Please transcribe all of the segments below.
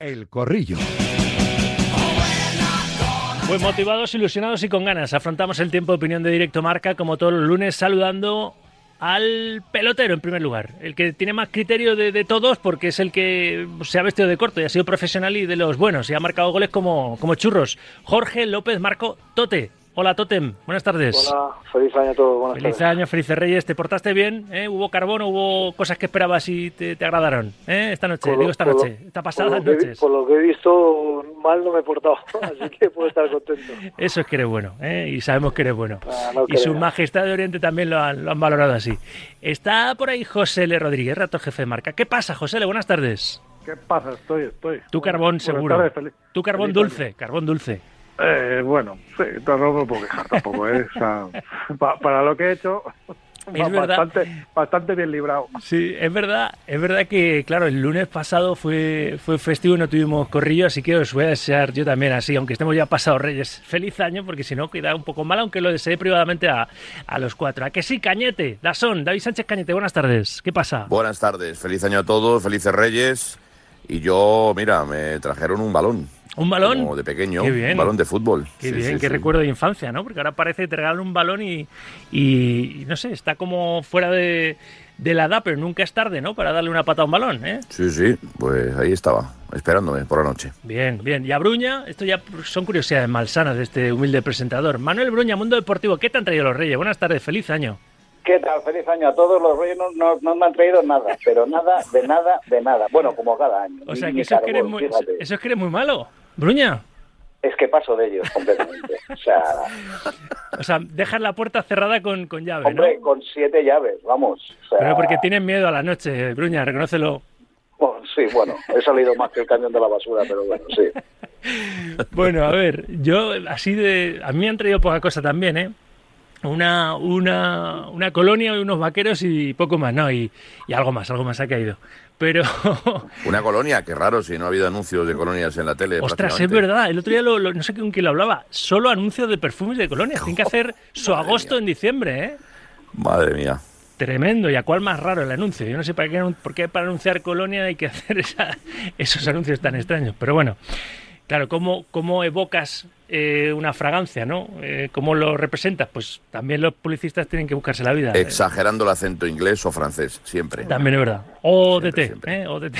El Corrillo. Pues motivados, ilusionados y con ganas. Afrontamos el tiempo de opinión de Directo Marca, como todos los lunes, saludando al pelotero en primer lugar. El que tiene más criterio de, todos porque es el que se ha vestido de corto y ha sido profesional y de los buenos y ha marcado goles como, como churros. Jorge López Marco Tote. Hola Totem, buenas tardes. Hola, feliz año a todos. Buenas Feliz tardes. año, felices reyes. ¿Te portaste bien? ¿Eh? ¿Hubo carbón? ¿Hubo cosas que esperabas y te, te agradaron? ¿Eh? Esta noche, Por digo esta por lo- noche, esta pasada noches. Por lo que he visto, mal no me he portado, así que puedo estar contento. Eso es que eres bueno, ¿eh? y sabemos que eres bueno. Ah, no y su majestad de Oriente también lo han, lo han valorado así. Está por ahí José L. Rodríguez, rato jefe de marca. ¿Qué pasa, José L? Buenas tardes. ¿Qué pasa? Estoy, estoy. Tu carbón seguro. tardes, feliz- Tu carbón feliz dulce, carbón dulce. Eh, bueno, sí, no me puedo quejar tampoco, ¿eh? O sea, pa- para lo que he hecho, Es va- verdad. bastante, bastante bien librado. Sí, es verdad, es verdad que, claro, el lunes pasado fue, fue festivo y no tuvimos corrillo, así que os voy a desear yo también así, aunque estemos ya pasados Reyes, feliz año, porque si no queda un poco mal, aunque lo deseé privadamente a, a los cuatro. ¿A que sí, Cañete? Dazón, David Sánchez Cañete, buenas tardes. ¿Qué pasa? Buenas tardes, feliz año a todos, felices Reyes. Y yo, mira, me trajeron un balón. ¿Un balón? Como de pequeño, Qué bien. un balón de fútbol. Qué Sí, bien, sí, qué sí. recuerdo de infancia, ¿no? Porque ahora parece que te regalan un balón y, y- y no sé, está como fuera de, de la edad, pero nunca es tarde, ¿no? Para darle una pata a un balón, ¿eh? Sí, sí, pues ahí estaba, esperándome por la noche. Bien, bien. Y a Bruña, esto ya son curiosidades malsanas de este humilde presentador. Manuel Bruña, Mundo Deportivo, ¿qué te han traído los Reyes? Buenas tardes, feliz año. ¿Qué tal? Feliz año a todos. Los reyes no, no- no me han traído nada, pero nada, de nada, de nada. Bueno, como cada año. O sea, que eso es que, eres muy, fíjate. eso es que eres muy malo. Bruña, Es que paso de ellos completamente. O sea, o sea, dejas la puerta cerrada con, con llave, ¿no? hombre, con siete llaves, vamos. O sea, Pero porque tienes miedo a la noche, Bruña, reconócelo. bueno, sí, bueno, he salido más que el camión de la basura, pero bueno, sí. Bueno, a ver, yo así de... A mí me han traído poca cosa también, ¿eh? Una, una, una colonia y unos vaqueros y poco más, ¿no? Y, y algo más, algo más ha caído. Pero, Una colonia, qué raro si no ha habido anuncios de colonias en la tele. ostras, es verdad, el otro día lo- lo- no sé con quién lo hablaba, solo anuncios de perfumes de colonias. Tienen que hacer su Madre agosto mía. en diciembre, ¿eh? Madre mía. Tremendo, y a cuál más raro el anuncio. Yo no sé para qué, por qué para anunciar Colonia hay que hacer esa- esos anuncios tan extraños. Pero bueno, claro, ¿cómo, cómo evocas eh, una fragancia, no? Eh, ¿Cómo lo representas? Pues también los publicistas tienen que buscarse la vida. Exagerando el acento inglés o francés, siempre. También es verdad. ODT, Siempre, siempre. ¿eh? ODT.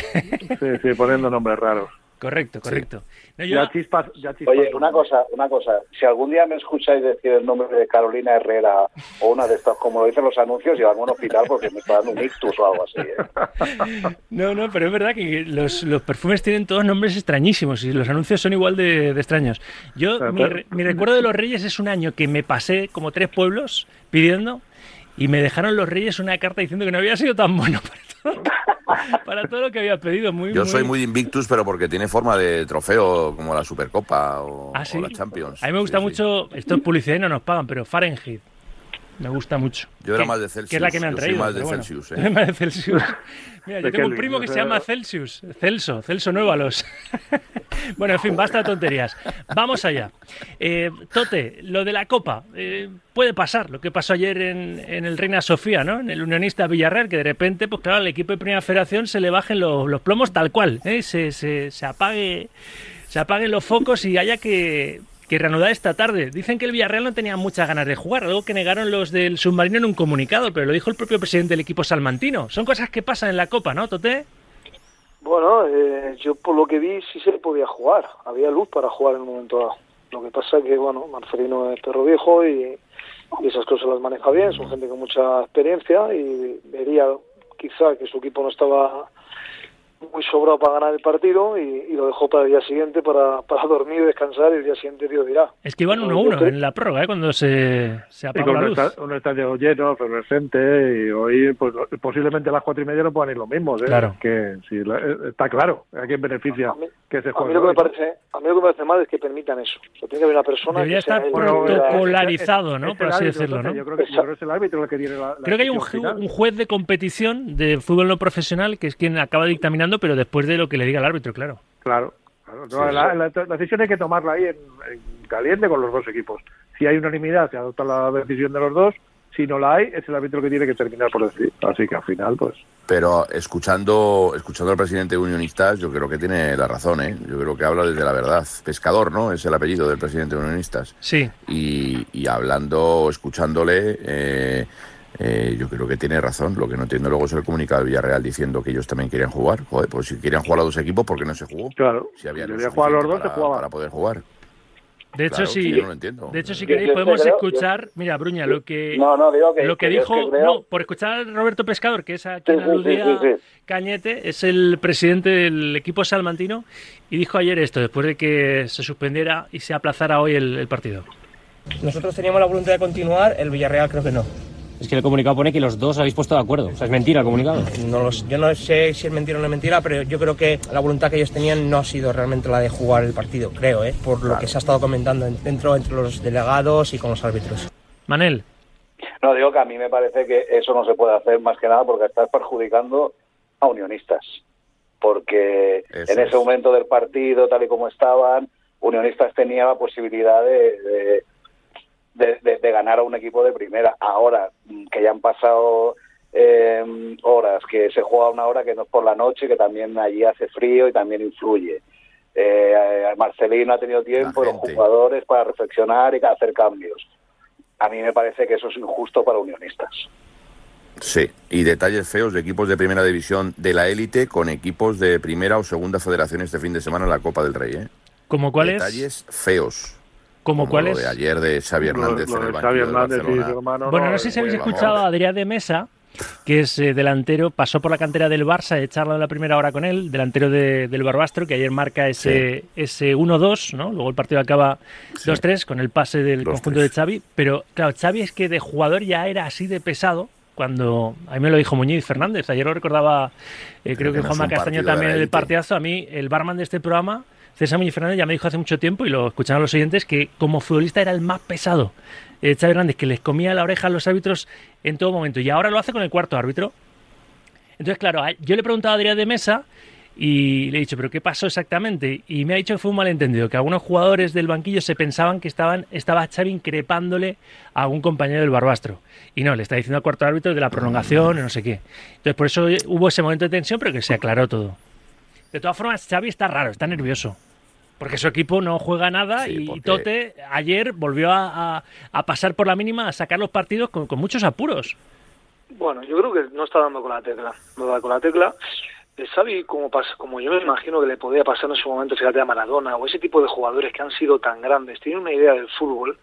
Sí, sí, poniendo nombres raros. Correcto, correcto. No, yo- Ya chispas, ya chispas. Oye, una cosa, una cosa. Si algún día me escucháis decir el nombre de Carolina Herrera o una de estas, como lo dicen los anuncios, llevarme a un hospital porque me está dando un ictus o algo así. ¿eh? No, no, pero es verdad que los, los perfumes tienen todos nombres extrañísimos y los anuncios son igual de, de extraños. Yo, Pero- mi, re- mi recuerdo de los Reyes es un año que me pasé como tres pueblos pidiendo y me dejaron los Reyes una carta diciendo que no había sido tan bueno para todo, para todo lo que había pedido. Muy, Yo soy muy Invictus, pero porque tiene forma de trofeo, como la Supercopa o, ¿Ah, sí? o la Champions. A mí me gusta Sí, sí. mucho, esto es publicidad y no nos pagan, pero Fahrenheit. Me gusta mucho. Yo era Que- más de Celsius. Que es la que me han Yo soy traído. más de pero bueno. Celsius, ¿eh? Más de Celsius. Mira, yo tengo un primo que se llama Celsius. Celso, Celso Nuevalos. bueno, en fin, basta de tonterías. Vamos allá. Eh, Tote, lo de la Copa. eh, puede pasar lo que pasó ayer en, en el Reina Sofía, ¿no? En el Unionista Villarreal, que de repente, pues claro, al equipo de Primera Federación se le bajen los, los plomos tal cual. ¿eh? Se, se, se apague se apaguen los focos y haya que, que reanudar esta tarde. Dicen que el Villarreal no tenía muchas ganas de jugar, algo que negaron los del submarino en un comunicado, pero lo dijo el propio presidente del equipo salmantino. Son cosas que pasan en la Copa, ¿no, Tote? Bueno, eh, yo por lo que vi sí se podía jugar, había luz para jugar en un momento dado. Lo que pasa que, bueno, Marcelino es perro viejo y esas cosas las maneja bien, son gente con mucha experiencia y vería quizá que su equipo no estaba muy sobrado para ganar el partido y, y lo dejó para el día siguiente para, para dormir, descansar y el día siguiente Dios dirá. Es que iban No, 1-1 yo creo- en la prórroga, ¿eh? cuando se, se apagó la un, luz. un estadio lleno, efervescente, y hoy pues, posiblemente a las cuatro y media no puedan ir los mismos. ¿eh? Claro. Que sí, la- eh, está claro, a quién beneficia A mí- que se A juegue. mí lo que me parece, a mí lo que me parece mal es que permitan eso. O sea, tiene que haber una persona Debería que estar protocolarizado, ¿no? Es por así árbitro, decirlo, ¿no? Yo creo, que, yo creo que es el árbitro el que tiene la, la Creo que hay un, decisión ju- final. un juez de competición de fútbol no profesional que es quien acaba dictaminando, pero después de lo que le diga el árbitro, claro. Claro. claro. No, Sí, la, sí. la- la decisión hay que tomarla ahí en, en caliente con los dos equipos. Si hay unanimidad, se adopta la decisión de los dos. si no la hay, es el árbitro que tiene que terminar por decir. Así que al final, pues. Pero escuchando, escuchando al presidente de Unionistas, yo creo que tiene la razón, ¿eh? Yo creo que habla desde la verdad. Pescador, ¿no? Es el apellido del presidente de Unionistas. Sí. Y, y hablando, escuchándole, eh, eh, yo creo que tiene razón. Lo que no entiendo luego es el comunicado de Villarreal diciendo que ellos también querían jugar. Joder, pues si querían jugar a los dos equipos, ¿por qué no se jugó? Claro. Si había Si lo quería jugar a los dos, suficiente se jugaba. para, para poder jugar. De hecho, Claro, si, sí, yo no lo entiendo. de hecho, si Yo- queréis, yo podemos creo- escuchar, mira, Bruña, lo que, No, no, digo que, lo que que yo es dijo, creo- no, por escuchar a Roberto Pescador, que es a quien Sí, sí, aludía sí, sí, sí. Cañete, es el presidente del equipo salmantino, y dijo ayer esto, después de que se suspendiera y se aplazara hoy el, el partido. Nosotros teníamos la voluntad de continuar, el Villarreal creo que no. Es que el comunicado pone que los dos habéis puesto de acuerdo. O sea, es mentira el comunicado. no los- yo no sé si es mentira o no es mentira, pero yo creo que la voluntad que ellos tenían no ha sido realmente la de jugar el partido, creo, ¿eh? por lo que se ha estado comentando en- dentro entre los delegados y con los árbitros. Manel, No, digo que a mí me parece que eso no se puede hacer más que nada porque estás perjudicando a unionistas. Porque Eso en ese es. momento del partido, tal y como estaban, unionistas tenía la posibilidad de, de, de- de- de ganar a un equipo de primera. Ahora, mm, que ya han pasado eh, horas, que se juega una hora que no es por la noche, que también allí hace frío y también influye. Eh, Marcelino ha tenido tiempo, los jugadores, para reflexionar y hacer cambios. A mí me parece que eso es injusto para unionistas. Sí, y detalles feos de equipos de primera división de la élite con equipos de primera o segunda federación este fin de semana en la Copa del Rey. ¿eh? ¿como cuáles? Detalles feos. ¿Como Como cuáles? Lo de ayer de Xavi Hernández lo en el de banquillo Xavi de Hernández y hermano. Bueno, no sé si habéis pues, escuchado vamos. a Adrián de Mesa, que es eh, delantero, pasó por la cantera del Barça, he charlado la primera hora con él, delantero de- del Barbastro, que ayer marca ese, ese 1-2, ¿no? Luego el partido acaba 2-3 con el pase del 2-3. conjunto de Xavi, pero claro, Xavi es que de jugador ya era así de pesado, cuando a mí me lo dijo Muñiz Fernández, ayer lo recordaba, eh, creo que que no es Juanma Castaño también en el partidazo, a mí el barman de este programa, César Muñiz Fernández, ya me dijo hace mucho tiempo, y lo escucharon los oyentes, que como futbolista era el más pesado. Eh, Xavi Hernández, que les comía la oreja a los árbitros en todo momento, y ahora lo hace con el cuarto árbitro. Entonces, claro, yo le he preguntado a Adrián de Mesa y le he dicho, ¿pero qué pasó exactamente? Y me ha dicho que fue un malentendido, que algunos jugadores del banquillo se pensaban que estaban, estaba Xavi increpándole a algún compañero del Barbastro. Y no, le está diciendo al cuarto árbitro de la prolongación, no sé qué. Entonces, por eso hubo ese momento de tensión, pero que se aclaró todo. De todas formas, Xavi está raro, está nervioso. Porque su equipo no juega nada Sí, y porque- Tote ayer volvió a, a- a pasar por la mínima, a sacar los partidos con, con muchos apuros. Bueno, yo creo que no está dando con la tecla. No da con la tecla. Eh, Xavi, como, como yo me imagino que le podía pasar en su momento, fíjate, a Maradona o ese tipo de jugadores que han sido tan grandes, tienen una idea del fútbol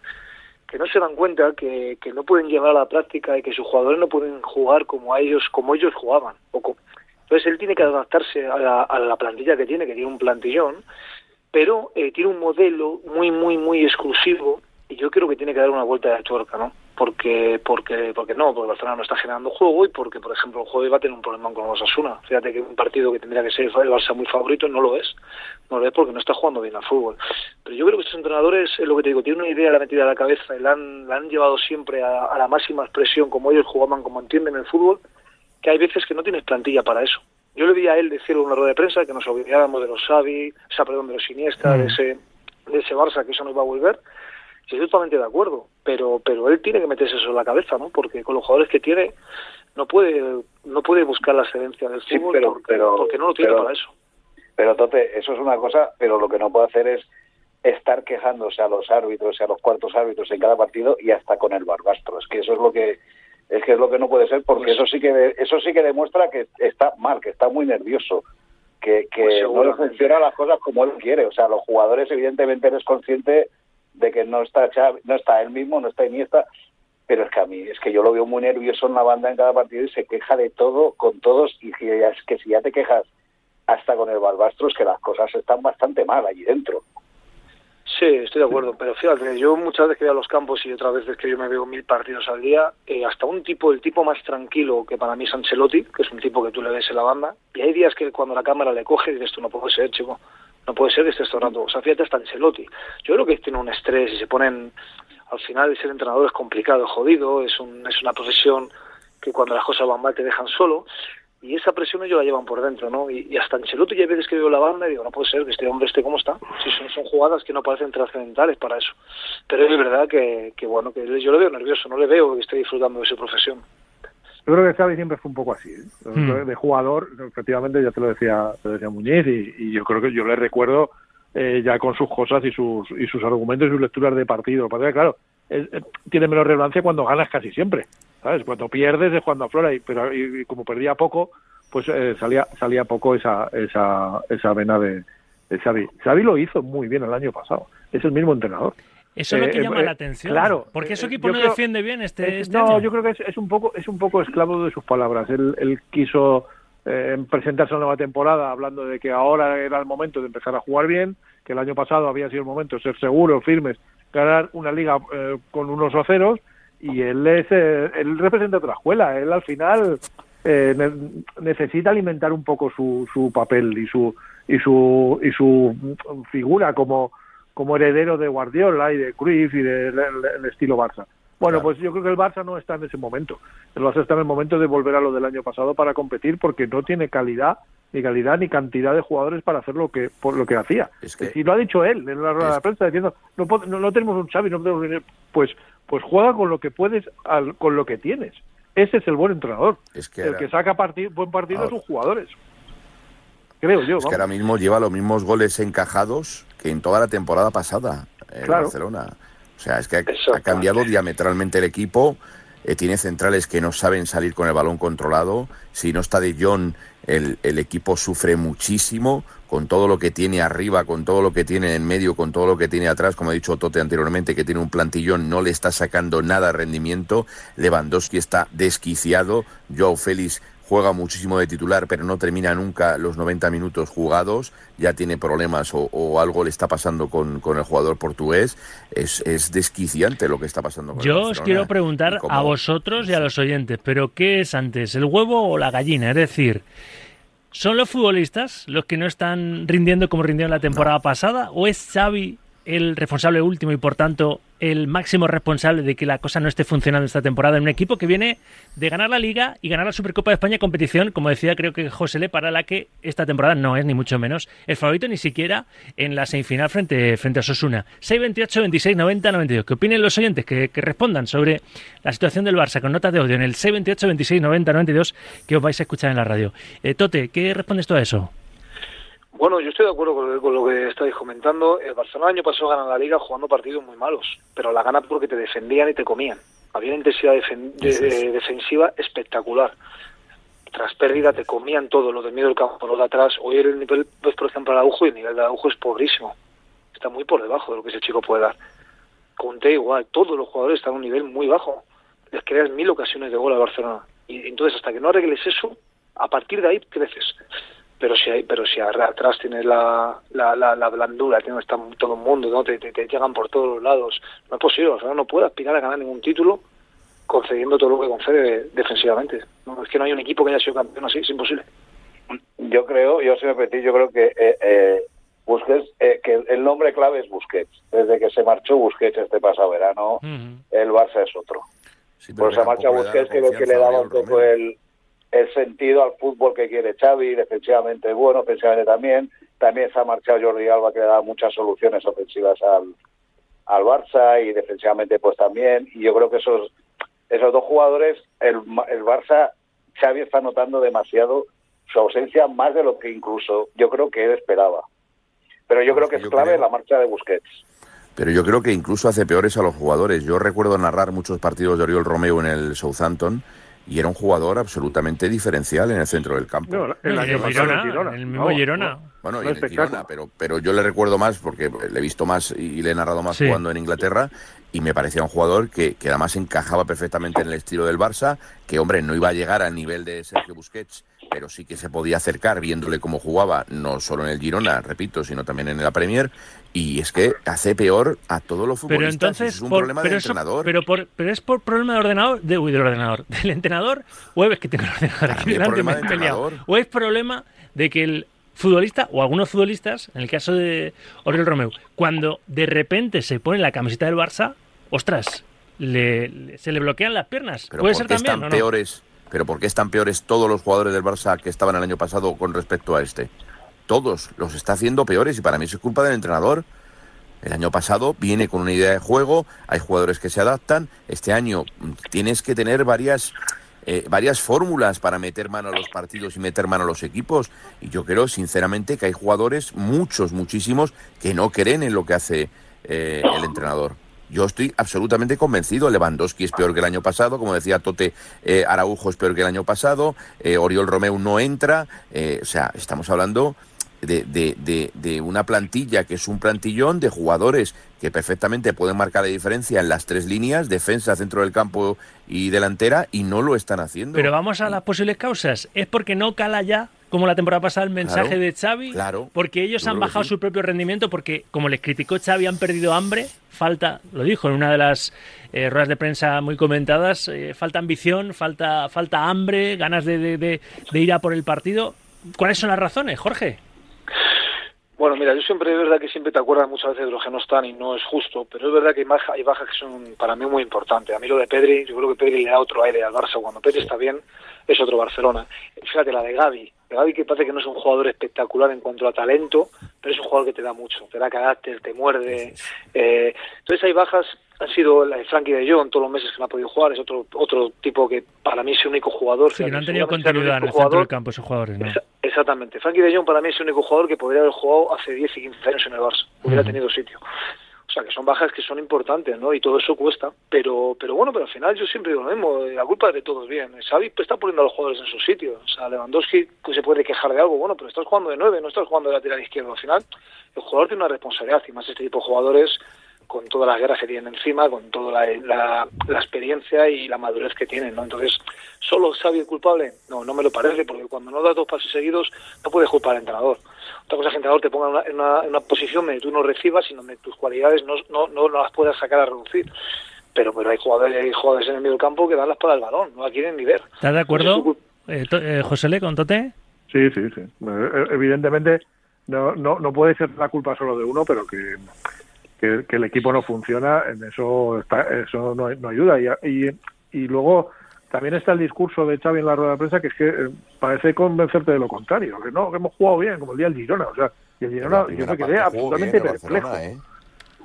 que no se dan cuenta que, que no pueden llevar a la práctica y que sus jugadores no pueden jugar como a ellos como ellos jugaban. O co- Entonces él tiene que adaptarse a la, a la plantilla que tiene, que tiene un plantillón, pero eh, tiene un modelo muy, muy, muy exclusivo y yo creo que tiene que dar una vuelta de tuerca, ¿no? Porque, porque, porque no, porque Barcelona no está generando juego y porque, por ejemplo, el juego va a tener un problema con los Asuna. Fíjate que un partido que tendría que ser el Barça muy favorito no lo es. No lo es porque no está jugando bien al fútbol. Pero yo creo que estos entrenadores, es lo que te digo, tienen una idea la metida a la cabeza y la han, la han llevado siempre a, a la máxima expresión, como ellos jugaban, como entienden el fútbol, que hay veces que no tienes plantilla para eso. Yo le vi a él decirlo en una rueda de prensa que nos olvidáramos de los Xavi, o sea, perdón, de los Iniesta, de ese de ese Barça que eso no iba a volver. Estoy totalmente de acuerdo, pero pero él tiene que meterse eso en la cabeza, ¿no? Porque con los jugadores que tiene no puede no puede buscar la excelencia del Sí, fútbol pero- porque, pero- porque no lo tiene pero- para eso. Pero Tote, eso es una cosa, pero lo que no puede hacer es estar quejándose a los árbitros y a los cuartos árbitros en cada partido y hasta con el barbastro. Es que eso es lo que es que es lo que no puede ser porque eso sí que eso sí que demuestra que está mal, que está muy nervioso, que, que Pues no le funcionan las cosas como él quiere. O sea, los jugadores evidentemente eres consciente de que no está Xavi- no está él mismo, no está Iniesta, pero es que a mí es que yo lo veo muy nervioso en la banda en cada partido y se queja de todo con todos y es que si ya te quejas hasta con el Barbastro es que las cosas están bastante mal allí dentro. Sí, estoy de acuerdo, pero fíjate, yo muchas veces que voy a los campos y otras veces que yo me veo mil partidos al día, eh, hasta un tipo, el tipo más tranquilo que para mí es Ancelotti, que es un tipo que tú le ves en la banda, y hay días que cuando la cámara le coge dices, tú no puede ser, chico, no puede ser que estés el rato, o sea, fíjate hasta Ancelotti. Yo creo que tiene un estrés y se ponen, al final ser entrenador es complicado, es jodido, es, un, es una profesión que cuando las cosas van mal te dejan solo, y esa presión ellos la llevan por dentro, ¿no? Y, y hasta Ancelotti ya veces que veo la banda y digo, no puede ser que este hombre esté como está. Si son, son jugadas que no parecen trascendentales para eso. Pero es verdad que, que, bueno, que yo lo veo nervioso, no le veo que esté disfrutando de su profesión. Yo creo que Xavi siempre fue un poco así, ¿eh? Hmm. de jugador, efectivamente ya te lo decía, te lo decía Muñiz y, y yo creo que yo le recuerdo eh, ya con sus cosas y sus y sus argumentos y sus lecturas de partido. Porque, claro, es- eh, tiene menos relevancia cuando ganas casi siempre, ¿sabes? Cuando pierdes es cuando aflora, y, pero y, y como perdía poco, pues eh, salía salía poco esa esa esa vena de, de Xavi. Xavi lo hizo muy bien el año pasado, es el mismo entrenador. Eso es lo que Eh, llama eh, la atención. claro, Porque eh, equipo no creo- defiende bien este, Es- este no, año. yo creo que es, es un poco es un poco esclavo de sus palabras. Él, él quiso eh, presentarse a la nueva temporada hablando de que ahora era el momento de empezar a jugar bien, que el año pasado había sido el momento de ser seguros, firmes, ganar una liga eh, con unos o ceros y él es eh, él representa otra escuela. Él al final eh, ne- necesita alimentar un poco su, su papel y su y su y su figura como como heredero de Guardiola y de Cruyff y del estilo Barça. Bueno, Claro. pues yo creo que el Barça no está en ese momento. El Barça está en el momento de volver a lo del año pasado para competir porque no tiene calidad, ni calidad ni cantidad de jugadores para hacer lo que por lo que hacía. Es que- y lo ha dicho él en la rueda de prensa diciendo no, no, no tenemos un Xavi, no podemos venir. pues pues juega con lo que puedes al- con lo que tienes. Ese es el buen entrenador. Es que el era- que saca buen partido Ahora- a sus jugadores. Creo yo. Es que ahora mismo lleva los mismos goles encajados que en toda la temporada pasada en Claro. Barcelona. O sea, es que ha, cambiado diametralmente el equipo. eh, tiene centrales que no saben salir con el balón controlado. Si no está de John, el, el equipo sufre muchísimo con todo lo que tiene arriba, con todo lo que tiene en medio, con todo lo que tiene atrás. Como ha dicho Tote anteriormente, que tiene un plantillón, no le está sacando nada rendimiento. Lewandowski está desquiciado. Joao Félix juega muchísimo de titular, pero no termina nunca los 90 minutos jugados, ya tiene problemas o, o algo le está pasando con, con el jugador portugués. Es, es desquiciante lo que está pasando con el Yo os quiero preguntar a vosotros y a los oyentes, pero ¿qué es antes, el huevo o la gallina? Es decir, ¿son los futbolistas los que no están rindiendo como rindieron la temporada pasada o es Xavi el responsable último y por tanto el máximo responsable de que la cosa no esté funcionando esta temporada en un equipo que viene de ganar la Liga y ganar la Supercopa de España competición, como decía creo que José Le, para la que esta temporada no es ni mucho menos el favorito ni siquiera en la semifinal frente, frente a Sosuna. 628 26 90 92. ¿Qué opinen los oyentes? Que, respondan sobre la situación del Barça con notas de audio en el 628 26 90 92 que os vais a escuchar en la radio. Eh, Tote, ¿qué respondes tú a eso? Bueno, yo estoy de acuerdo con, con lo que estáis comentando. El Barcelona el año pasado gana la Liga jugando partidos muy malos, pero la gana porque te defendían y te comían. Había una intensidad defen- de- eh, defensiva espectacular. Tras pérdida te comían todo, lo de medio del campo, lo de atrás. Hoy el nivel, pues por ejemplo, Araujo y el nivel de Araujo es pobrísimo. Está muy por debajo de lo que ese chico puede dar. Conté igual, todos los jugadores están a un nivel muy bajo. Les creas mil ocasiones de gol al Barcelona. Y entonces, hasta que no arregles eso, a partir de ahí creces pero si hay, pero si atrás tienes la, la, la, la blandura, tienes está todo el mundo, ¿no? te, te, te llegan por todos los lados, no es posible, o sea, no puede aspirar a ganar ningún título concediendo todo lo que concede defensivamente. No, es que no hay un equipo que haya sido campeón así, es imposible. Yo creo, yo si me permitís, yo creo que eh, eh, Busquets, eh, que el nombre clave es Busquets. Desde que se marchó Busquets este pasado verano, el Barça es otro. Sí, pero Por esa que marcha Busquets creo que le daba un poco el, el sentido al fútbol que quiere Xavi, defensivamente es bueno, ofensivamente también. También se ha marchado Jordi Alba que le da muchas soluciones ofensivas al, al Barça y defensivamente pues también. Y yo creo que esos esos dos jugadores, el, el Barça, Xavi está notando demasiado su ausencia más de lo que incluso yo creo que él esperaba. Pero yo creo que es clave la marcha de Busquets. Pero yo creo que incluso hace peores a los jugadores. Yo recuerdo narrar muchos partidos de Oriol Romeo en el Southampton y era un jugador absolutamente diferencial en el centro del campo. No, el No, año pasado Girona, en el mismo Vamos, Girona. Bueno, y en el. Girona, pero, pero yo le recuerdo más porque le he visto más y le he narrado más Sí. jugando en Inglaterra y me parecía un jugador que, que además encajaba perfectamente en el estilo del Barça, que hombre, no iba a llegar al nivel de Sergio Busquets, pero sí que se podía acercar viéndole cómo jugaba, no solo en el Girona, repito, sino también en la Premier, y es que hace peor a todos los Pero futbolistas. entonces, es un por- problema pero del eso- entrenador. pero, por- pero es por problema del ordenador, de, uy, del ordenador, del entrenador, o es que tengo el ordenador aquí delante, problema me he peleado. o es problema de que el futbolista o algunos futbolistas, en el caso de Oriol Romeu, cuando de repente se pone la camiseta del Barça, ostras, le, le- se le bloquean las piernas. Pero Puede ¿por ser también, están ¿o no? peores? Pero ¿por qué están peores todos los jugadores del Barça que estaban el año pasado con respecto a este? Todos los está haciendo peores y para mí eso es culpa del entrenador. El año pasado viene con una idea de juego, hay jugadores que se adaptan. Este año tienes que tener varias eh, varias fórmulas para meter mano a los partidos y meter mano a los equipos. Y yo creo, sinceramente, que hay jugadores, muchos, muchísimos, que no creen en lo que hace eh, el entrenador. Yo estoy absolutamente convencido. Lewandowski es peor que el año pasado, como decía Tote, eh, Araujo es peor que el año pasado, Oriol Romeu no entra. o sea, estamos hablando de, de, de, de, una plantilla que es un plantillón de jugadores que perfectamente pueden marcar la diferencia en las tres líneas, defensa, centro del campo y delantera, y no lo están haciendo. Pero vamos a las posibles causas. ¿Es porque no cala ya, como la temporada pasada, el mensaje de Xavi? Claro. Porque ellos han bajado su propio rendimiento, porque, como les criticó Xavi, han perdido hambre, falta, lo dijo en una de las eh, ruedas de prensa muy comentadas, eh, falta ambición, falta, falta hambre, ganas de, de ir a por el partido. ¿Cuáles son las razones, Jorge? Bueno, mira, yo siempre es verdad que siempre te acuerdas muchas veces de los que no están y no es justo, pero es verdad que hay bajas que son para mí muy importantes. A mí lo de Pedri, yo creo que Pedri le da otro aire al Barça. Cuando Pedri está bien, es otro Barcelona. Fíjate, la de Gaby. Gaby que parece que no es un jugador espectacular en cuanto a talento, pero es un jugador que te da mucho, te da carácter, te muerde. Eh, entonces hay bajas han sido la de Frankie de Jong todos los meses que no ha podido jugar, es otro otro tipo que para mí es el único jugador. Sí, no han tenido continuidad en el centro del campo esos jugadores, ¿no? exactamente. Frankie de Jong para mí es el único jugador que podría haber jugado hace 10 y 15 años en el Barça, hubiera tenido sitio. O sea, que son bajas que son importantes, ¿no? Y todo eso cuesta. Pero pero bueno, pero al final yo siempre digo lo mismo, la culpa es de todos bien. Xavi está poniendo a los jugadores en su sitio. O sea, Lewandowski pues, se puede quejar de algo, bueno, pero estás jugando de nueve, no estás jugando de lateral izquierdo. Al final, el jugador tiene una responsabilidad y más este tipo de jugadores con todas las guerras que tienen encima, con toda la, experiencia y la madurez que tienen, ¿no? Entonces, ¿solo Xavi es culpable? No, no me lo parece, porque cuando no das dos pasos seguidos no puedes culpar al entrenador. Otra cosa es que el entrenador te ponga en una, posición donde tú no recibas, sino donde tus cualidades no, no, no, las puedas sacar a reducir. Pero, pero hay jugadores, hay jugadores en el medio del campo que dan la espada al balón, no la quieren ni ver. ¿Estás de acuerdo, eh, eh, José Le, con Tote? Sí, sí, sí. Eh, evidentemente no, no, no puede ser la culpa solo de uno, pero que que, el equipo no funciona, en eso eso no, ayuda. Y, y, luego también está el discurso de Xavi en la rueda de prensa que es que eh, parece convencerte de lo contrario, que no, que hemos jugado bien, como el día del Girona. O sea, y el Girona yo me quedé absolutamente perplejo. ¿eh?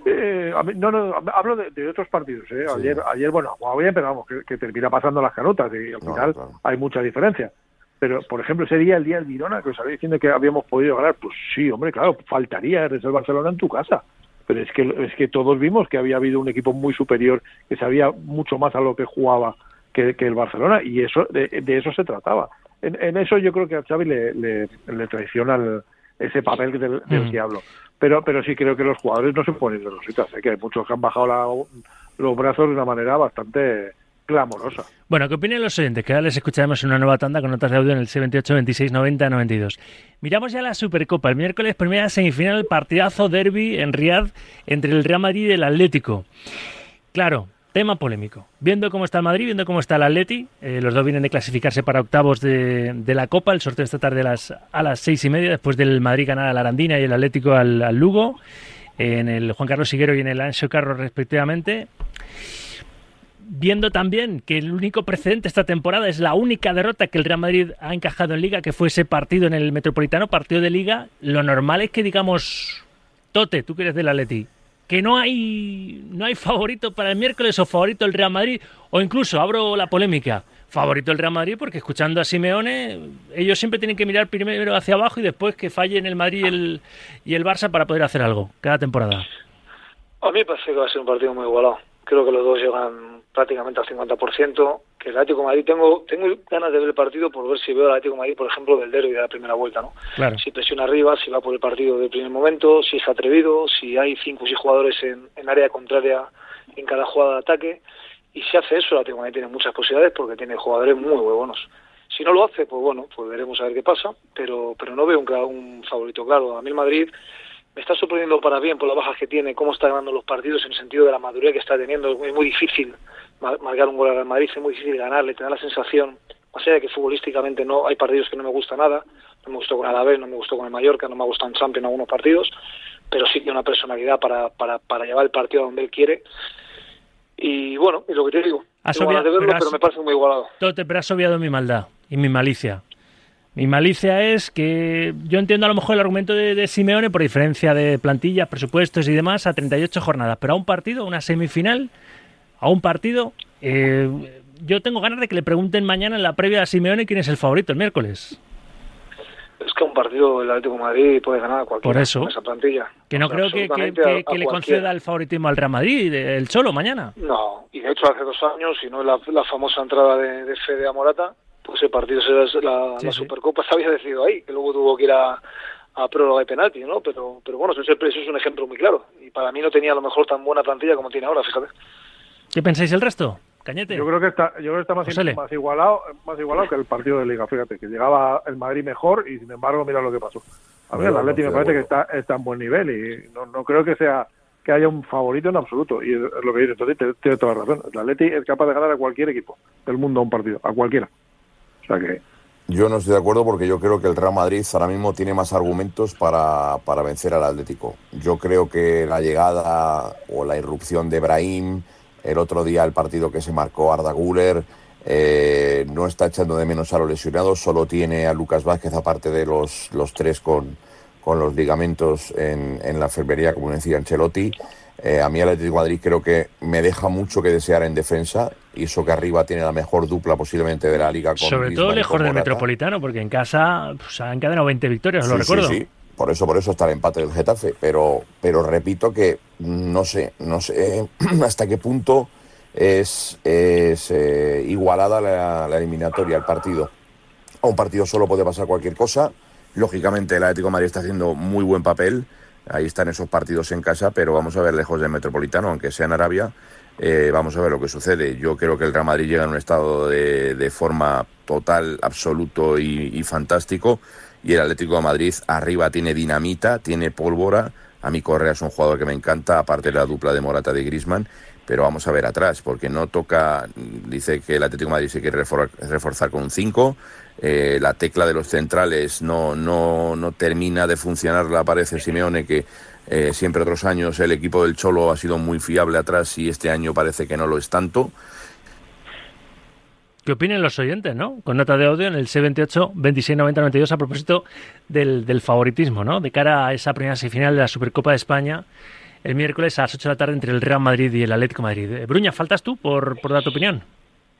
Eh, no, no, hablo de, otros partidos. Ayer, ayer, bueno, ha jugado bien, pero vamos, que, termina pasando las canutas y al final hay mucha diferencia. Pero, por ejemplo, ese día, el día del Girona, que os habéis diciendo que habíamos podido ganar, pues sí, hombre, claro, faltaría eres el Barcelona en tu casa pero es que es que todos vimos que había habido un equipo muy superior que sabía mucho más a lo que jugaba que, el Barcelona y eso de, eso se trataba en, eso yo creo que a Xavi le, le, traiciona ese papel del, mm. diablo pero pero sí creo que los jugadores no se ponen de rositas ¿eh? que hay muchos que han bajado los brazos de una manera bastante clamorosa. Bueno, ¿qué opinan los oyentes? Que ahora les escucharemos en una nueva tanda con notas de audio en el 78 26 90 92. Miramos ya la Supercopa. El miércoles, primera semifinal, partidazo derby en Riyadh entre el Real Madrid y el Atlético. Claro, tema polémico. Viendo cómo está el Madrid, viendo cómo está el Atleti, eh, los dos vienen de clasificarse para octavos de, la Copa. El sorteo esta tarde a las, a las seis y media, después del Madrid ganar a la Arandina y el Atlético al, al Lugo, en el Juan Carlos Siguero y en el Ancho Carro respectivamente viendo también que el único precedente esta temporada es la única derrota que el Real Madrid ha encajado en Liga, que fue ese partido en el Metropolitano, partido de Liga, lo normal es que digamos, Tote, tú que eres del Atleti, que no hay, no hay favorito para el miércoles o favorito el Real Madrid, o incluso, abro la polémica, favorito el Real Madrid porque escuchando a Simeone, ellos siempre tienen que mirar primero hacia abajo y después que fallen el Madrid y el, y el Barça para poder hacer algo cada temporada. A mí parece que va a ser un partido muy igualado. Creo que los dos llegan prácticamente al 50%, que el Atlético de Madrid, tengo, tengo ganas de ver el partido por ver si veo al Atlético de Madrid, por ejemplo, del derby de la primera vuelta, ¿no? Si presiona arriba, si va por el partido del primer momento, si es atrevido, si hay cinco o seis jugadores en, en área contraria en cada jugada de ataque, y si hace eso, el Atlético de Madrid tiene muchas posibilidades porque tiene jugadores muy, muy buenos. Si no lo hace, pues bueno, pues veremos a ver qué pasa, pero, pero no veo un, un favorito claro. A mí el Madrid está sorprendiendo para bien por las bajas que tiene, cómo está ganando los partidos en el sentido de la madurez que está teniendo. Es muy difícil marcar un gol al Madrid, es muy difícil ganarle, tener la sensación, más allá de que futbolísticamente no hay partidos que no me gusta nada, no me gustó con Alavés, no me gustó con el Mallorca, no me ha gustado en Champions algunos partidos, pero sí tiene una personalidad para, para, para llevar el partido a donde él quiere. y bueno, y lo que te digo, Has ganas de obviado- verlo, pero pero, has- me parece muy igualado. Tote, pero has obviado mi maldad y mi malicia. Mi malicia es que yo entiendo a lo mejor el argumento de, de Simeone por diferencia de plantillas, presupuestos y demás a 38 jornadas, pero a un partido, a una semifinal, a un partido, eh, yo tengo ganas de que le pregunten mañana en la previa a Simeone quién es el favorito el miércoles. Es que un partido el Atlético de Madrid puede ganar a cualquiera Por eso. con esa plantilla. Que no O sea, creo que, le conceda el favoritismo al Real Madrid, el Cholo, mañana. No, y de hecho hace dos años, si no la, la famosa entrada de, de Fede a Morata, pues el partido será la, Sí, la sí. Supercopa se había decidido ahí, que luego tuvo que ir a, a prórroga de penalti, ¿no? Pero, pero bueno, ese, eso es un ejemplo muy claro. Y para mí no tenía a lo mejor tan buena plantilla como tiene ahora, fíjate. ¿Qué pensáis el resto? Cañete. Yo creo que está, yo creo que está más, igualado, más igualado que el partido de Liga. Fíjate que llegaba el Madrid mejor y sin embargo mira lo que pasó. A mí el Atleti me parece que está, está en buen nivel y no, no creo que sea que haya un favorito en absoluto. Y es lo que dice, entonces tiene- tiene toda la razón. El Atleti es capaz de ganar a cualquier equipo del mundo a un partido, a cualquiera. Yo no estoy de acuerdo porque yo creo que el Real Madrid ahora mismo tiene más argumentos para, para vencer al Atlético. Yo creo que la llegada o la irrupción de Brahim, el otro día el partido que se marcó Arda Güler, eh, no está echando de menos a los lesionados, solo tiene a Lucas Vázquez, aparte de los, los tres con, con los ligamentos en, en la enfermería, como decía Ancelotti. Eh, a mí el Atlético de Madrid creo que me deja mucho que desear en defensa y eso que arriba tiene la mejor dupla posiblemente de la liga. Con Sobre todo Griezmann lejos del. Metropolitano, porque en casa pues, han encadenado 20 victorias, lo Sí, sí, recuerdo. sí. Por eso, por eso está el empate del Getafe. Pero, pero repito que no sé, no sé hasta qué punto es, es eh, igualada la, la eliminatoria, el partido. A un partido solo puede pasar cualquier cosa. Lógicamente el Atlético de Madrid está haciendo muy buen papel. Ahí están esos partidos en casa, pero vamos a ver lejos del Metropolitano, aunque sea en Arabia, eh, vamos a ver lo que sucede. Yo creo que el Real Madrid llega en un estado de, de forma total, absoluto y, fantástico. Y el Atlético de Madrid arriba tiene dinamita, tiene pólvora. A mí Correa es un jugador que me encanta, aparte de la dupla de Morata de Grisman. Pero vamos a ver atrás, porque no toca. Dice que el Atlético de Madrid se quiere refor- reforzar con un 5. Eh, la tecla de los centrales no, no, no termina de funcionar, la parece Simeone, que eh, siempre otros años el equipo del Cholo ha sido muy fiable atrás y este año parece que no lo es tanto. ¿Qué opinen los oyentes, no? Con nota de audio en el C28 26 90 92 a propósito del, del favoritismo, ¿no? De cara a esa primera semifinal de la Supercopa de España el miércoles a las 8 de la tarde entre el Real Madrid y el Atlético Madrid. Eh, Bruña, ¿faltas tú por, por dar tu opinión?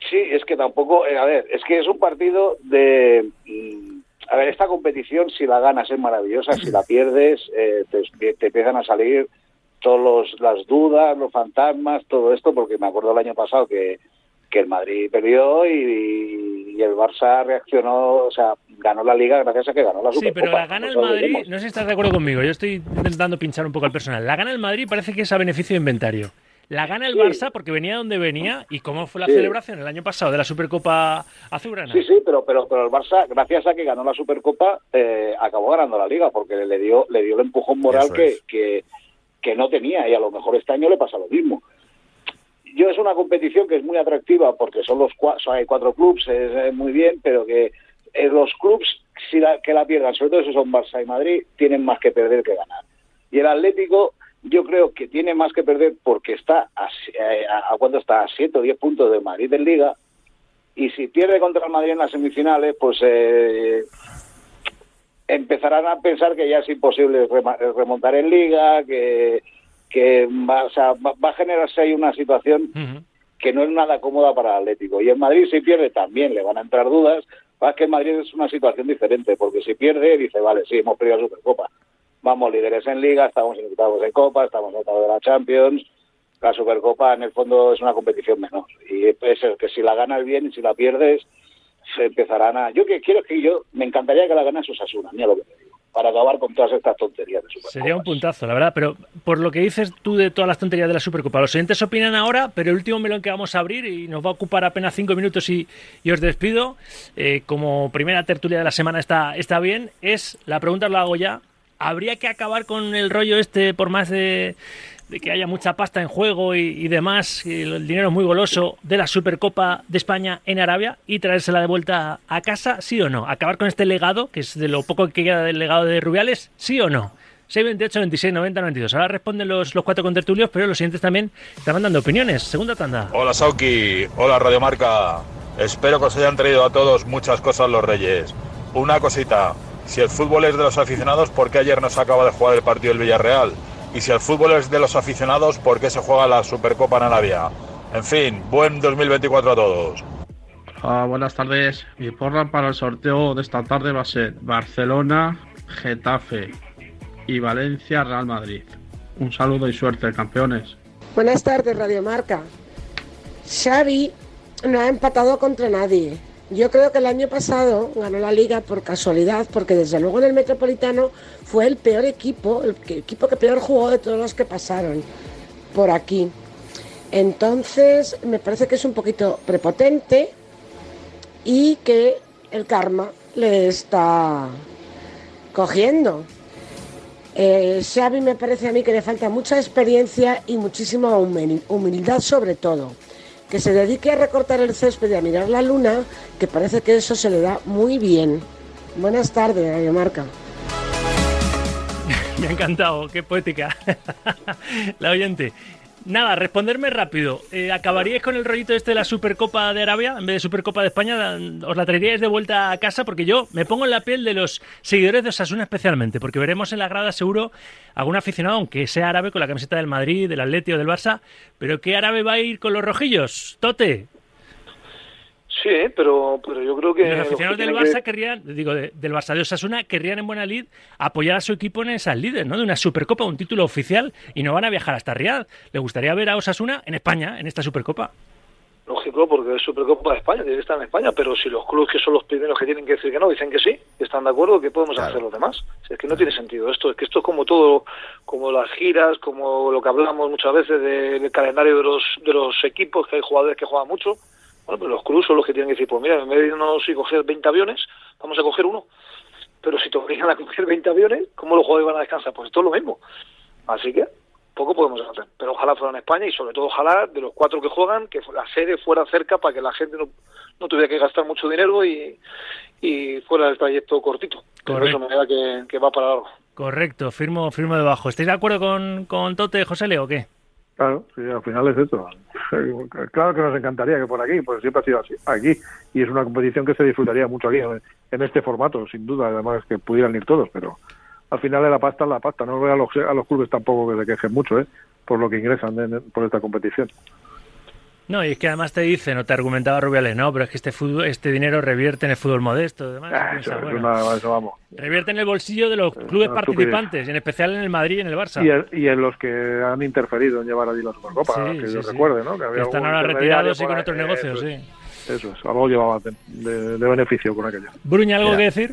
Sí, es que tampoco, eh, a ver, es que es un partido de... mm, A ver, esta competición, si la ganas es maravillosa, si la pierdes, eh, te, te empiezan a salir todas las dudas, los fantasmas, todo esto, porque me acuerdo el año pasado que, que el Madrid perdió y, y el Barça reaccionó, o sea, ganó la Liga gracias a que ganó la Sí, Supercopa. pero la gana el Madrid, no sé si estás de acuerdo conmigo, yo estoy intentando pinchar un poco al personal. La gana el Madrid parece que es a beneficio de inventario. La gana el Sí. Barça porque venía donde venía y cómo fue la Sí. celebración el año pasado de la Supercopa Azulgrana. Sí, sí, pero, pero, pero el Barça, gracias a que ganó la Supercopa, eh, acabó ganando la Liga, porque le dio, le dio el empujón moral que, que, que no tenía, y a lo mejor este año le pasa lo mismo. Yo es una competición que es muy atractiva, porque son los cua- son- hay cuatro clubes, es, es muy bien, pero que eh, los clubes si la, que la pierdan, sobre todo si son Barça y Madrid, tienen más que perder que ganar. Y el Atlético, yo creo que tiene más que perder porque está a, eh, a, a cuánto está a 7 o 10 puntos de Madrid en Liga y si pierde contra el Madrid en las semifinales, pues eh, empezarán a pensar que ya es imposible remontar en liga, que, que va, o sea, va- va a generarse ahí una situación que no es nada cómoda para el Atlético. Y en Madrid si pierde también le van a entrar dudas. Pasa que en Madrid es una situación diferente, porque si pierde dice, vale, sí, hemos perdido la Supercopa. Vamos líderes en Liga, estamos en octavos de Copa, estamos en octavos de la Champions. La Supercopa en el fondo es una competición menor. Y es el que si la ganas bien y si la pierdes, se empezarán a... Yo que quiero que yo... Me encantaría que la ganase Osasuna, mira lo que te digo. Para acabar con todas estas tonterías de Supercopa. Sería un puntazo, la verdad, pero por lo que dices tú de todas las tonterías de la Supercopa, los oyentes opinan ahora, pero el último melón que vamos a abrir y nos va a ocupar apenas cinco minutos y, y os despido, eh, como primera tertulia de la semana está, está bien, es, la pregunta la hago ya, ¿habría que acabar con el rollo este por más de, de que haya mucha pasta en juego y, y demás, el dinero muy goloso de la Supercopa de España en Arabia y traérsela de vuelta a casa, sí o no? ¿Acabar con este legado, que es de lo poco que queda del legado de Rubiales, sí o no? 628 26 90 92. Ahora responden los, cuatro contertulios, pero los siguientes también estaban dando opiniones. Segunda tanda. Hola Sauki, hola Radio Marca. Espero que os hayan traído a todos muchas cosas los Reyes. Una cosita, si el fútbol es de los aficionados, ¿por qué ayer no se acaba de jugar el partido del Villarreal? Y si el fútbol es de los aficionados, ¿por qué se juega la Supercopa en Arabia? En fin, buen 2024 a todos. Ah, buenas tardes. Mi porra para el sorteo de esta tarde va a ser Barcelona, Getafe y Valencia, Real Madrid. Un saludo y suerte, campeones. Buenas tardes, Radio Marca. Xavi no ha empatado contra nadie. Yo creo que el año pasado ganó la liga por casualidad, porque desde luego en el Metropolitano fue el peor equipo, el equipo que peor jugó de todos los que pasaron por aquí. Entonces, me parece que es un poquito prepotente y que el karma le está cogiendo. Eh, Xavi me parece a mí que le falta mucha experiencia y muchísima humil- humildad sobre todo. Que se dedique a recortar el césped y a mirar la luna, que parece que eso se le da muy bien. Buenas tardes, Radio Marca. Me ha encantado, qué poética. la oyente. Nada, responderme rápido. Eh, ¿Acabaríais con el rollito este de la Supercopa de Arabia en vez de Supercopa de España? ¿Os la traeríais de vuelta a casa? Porque yo me pongo en la piel de los seguidores de Osasuna especialmente, porque veremos en la grada seguro algún aficionado, aunque sea árabe, con la camiseta del Madrid, del Atleti o del Barça. ¿Pero qué árabe va a ir con los rojillos? Tote. Sí, pero, pero yo creo que... los aficionados del tienen que- Barça querrían, digo, de- del Barça de Osasuna, querrían en buena lid apoyar a su equipo en esas líderes, ¿no? De una Supercopa, un título oficial, y no van a viajar hasta Riad. Le gustaría ver a Osasuna en España, en esta Supercopa. Lógico, porque es Supercopa de España, tiene que estar en España, pero si los clubes que son los primeros que tienen que decir que no, dicen que sí, que están de acuerdo, ¿qué podemos Claro. hacer los demás? Si es que no tiene sentido esto, es que esto es como todo, como las giras, como lo que hablamos muchas veces de- del calendario de los, de los equipos, que hay jugadores que juegan mucho, bueno, pues los clubes son los que tienen que decir, pues mira, en vez de irnos y coger 20 aviones, vamos a coger uno. Pero si te obligan a coger 20 aviones, ¿cómo los jugadores van a descansar? Pues esto es lo mismo. Así que poco podemos hacer. Pero ojalá fuera en España y sobre todo ojalá de los cuatro que juegan, que la sede fuera cerca para que la gente no, no tuviera que gastar mucho dinero y, y fuera el trayecto cortito. Correcto. eso me da que, que va para largo. Correcto, firmo, firmo debajo. ¿Estáis de acuerdo con, con Tote, José Leo, o qué? Claro, sí, al final es eso. Claro que nos encantaría que por aquí, pues siempre ha sido así, aquí. Y es una competición que se disfrutaría mucho aquí, en, este formato, sin duda. Además, que pudieran ir todos, pero al final de la pasta la pasta. No veo a los, a los clubes tampoco que se quejen mucho, ¿eh? Por lo que ingresan en- por esta competición. No, y es que además te dicen, o te argumentaba Rubiales, no, pero es que este fútbol, este dinero revierte en el fútbol modesto. Además, Ah, piensa, eso, es bueno, una- eso vamos. revierte en el bolsillo de los clubes una participantes, en especial en el Madrid y en el Barça. Y, en- y en los que han interferido en llevar allí la Supercopa, Sí, que sí, yo sí. recuerde, ¿no? Que, había Que están ahora retirados y con otros negocios, Eso sí. es, Eso es, algo llevaba de, de- de beneficio con aquello. Bruña, ¿algo Mira. que decir?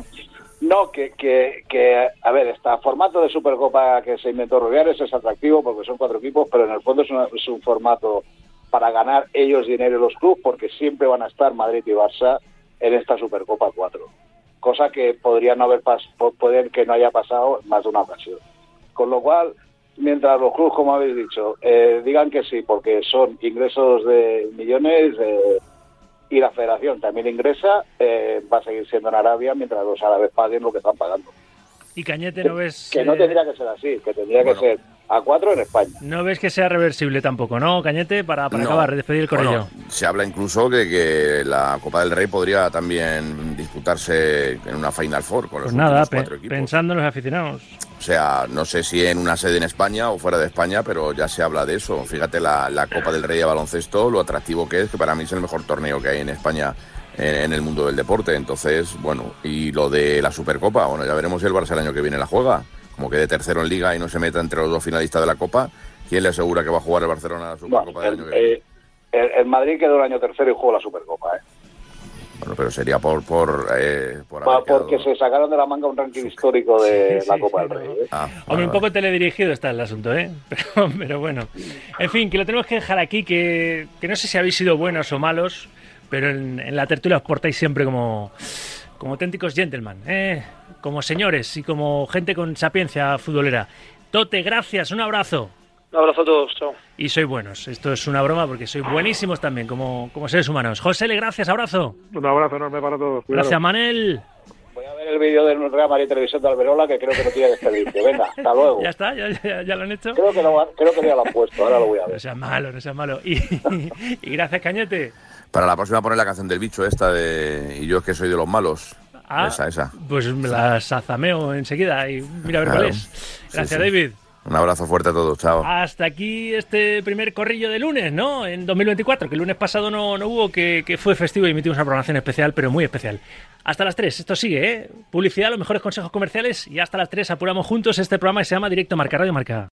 No, que, que, que, a ver, este formato de Supercopa que se inventó Rubiales es atractivo porque son cuatro equipos, pero en el fondo es, una- es un formato para ganar ellos dinero y los clubes porque siempre van a estar Madrid y Barça en esta Supercopa 4. Cosa que podría no haber poder que no haya pasado en más de una ocasión. Con lo cual, mientras los clubes, como habéis dicho, eh, digan que sí, porque son ingresos de millones eh, y la federación también ingresa, eh, va a seguir siendo en Arabia mientras los árabes paguen lo que están pagando. Y Cañete, ¿no ves, Que no eh, tendría que ser así, que tendría Bueno. que ser a cuatro en España. no ves que sea reversible tampoco, ¿no, Cañete? Para, para No. acabar, despedir el corrello. Bueno, se habla incluso de que la Copa del Rey podría también disputarse en una Final Four con los Pues nada, cuatro equipos. pensando en los aficionados. O sea, no sé si en una sede en España o fuera de España, pero ya se habla de eso. Fíjate la, la Copa del Rey de baloncesto, lo atractivo que es, que para mí es el mejor torneo que hay en España en, en el mundo del deporte. Entonces, bueno, y lo de la Supercopa, bueno, ya veremos si el Barça el año que viene la juega. Como quede tercero en Liga y no se meta entre los dos finalistas de la Copa, ¿quién le asegura que va a jugar el Barcelona la Supercopa Bueno, del año el, que viene? eh, el- el Madrid quedó el año tercero y jugó la Supercopa. ¿eh? Bueno, pero sería por por, eh, por quedado- porque se sacaron de la manga un ranking histórico de Sí, la sí, Copa sí, del. Rey. ¿eh? Ah, Hombre, vale, un poco teledirigido está el asunto, ¿eh? Pero, pero bueno. En fin, que lo tenemos que dejar aquí, que, que no sé si habéis sido buenos o malos, pero en, en la tertulia os portáis siempre como, como auténticos gentlemen, ¿eh? Como señores y como gente con sapiencia futbolera. Tote, gracias, un abrazo. Un abrazo a todos, chao. Y sois buenos. Esto es una broma porque sois buenísimos también como, como seres humanos. José, Le, gracias, abrazo. Un abrazo enorme para todos. Gracias, Manel. Voy a ver el vídeo del Real Madrid Televisión de Alberola, que creo que no tiene desperdicio. Venga, hasta luego. Ya está, ya, ya- ya lo han hecho. Creo que, lo, creo que ya lo han puesto, ahora lo voy a ver. No sea malo, no sea malo. Y, y gracias, Cañete. Para la próxima poner la canción del bicho esta de Y yo es que soy de los malos. Ah, Esa, esa. Pues me las azameo enseguida y mira a ver Claro. cuál es. Sí, Gracias, sí. David. Un abrazo fuerte a todos, chao. Hasta aquí este primer corrillo de lunes, ¿no? En 2024, que el lunes pasado no, no hubo, que, que fue festivo y emitimos una programación especial, pero muy especial. Hasta las 3, esto sigue, ¿eh? Publicidad, los mejores consejos comerciales y hasta las 3 apuramos juntos este programa que se llama Directo Marca Radio Marca.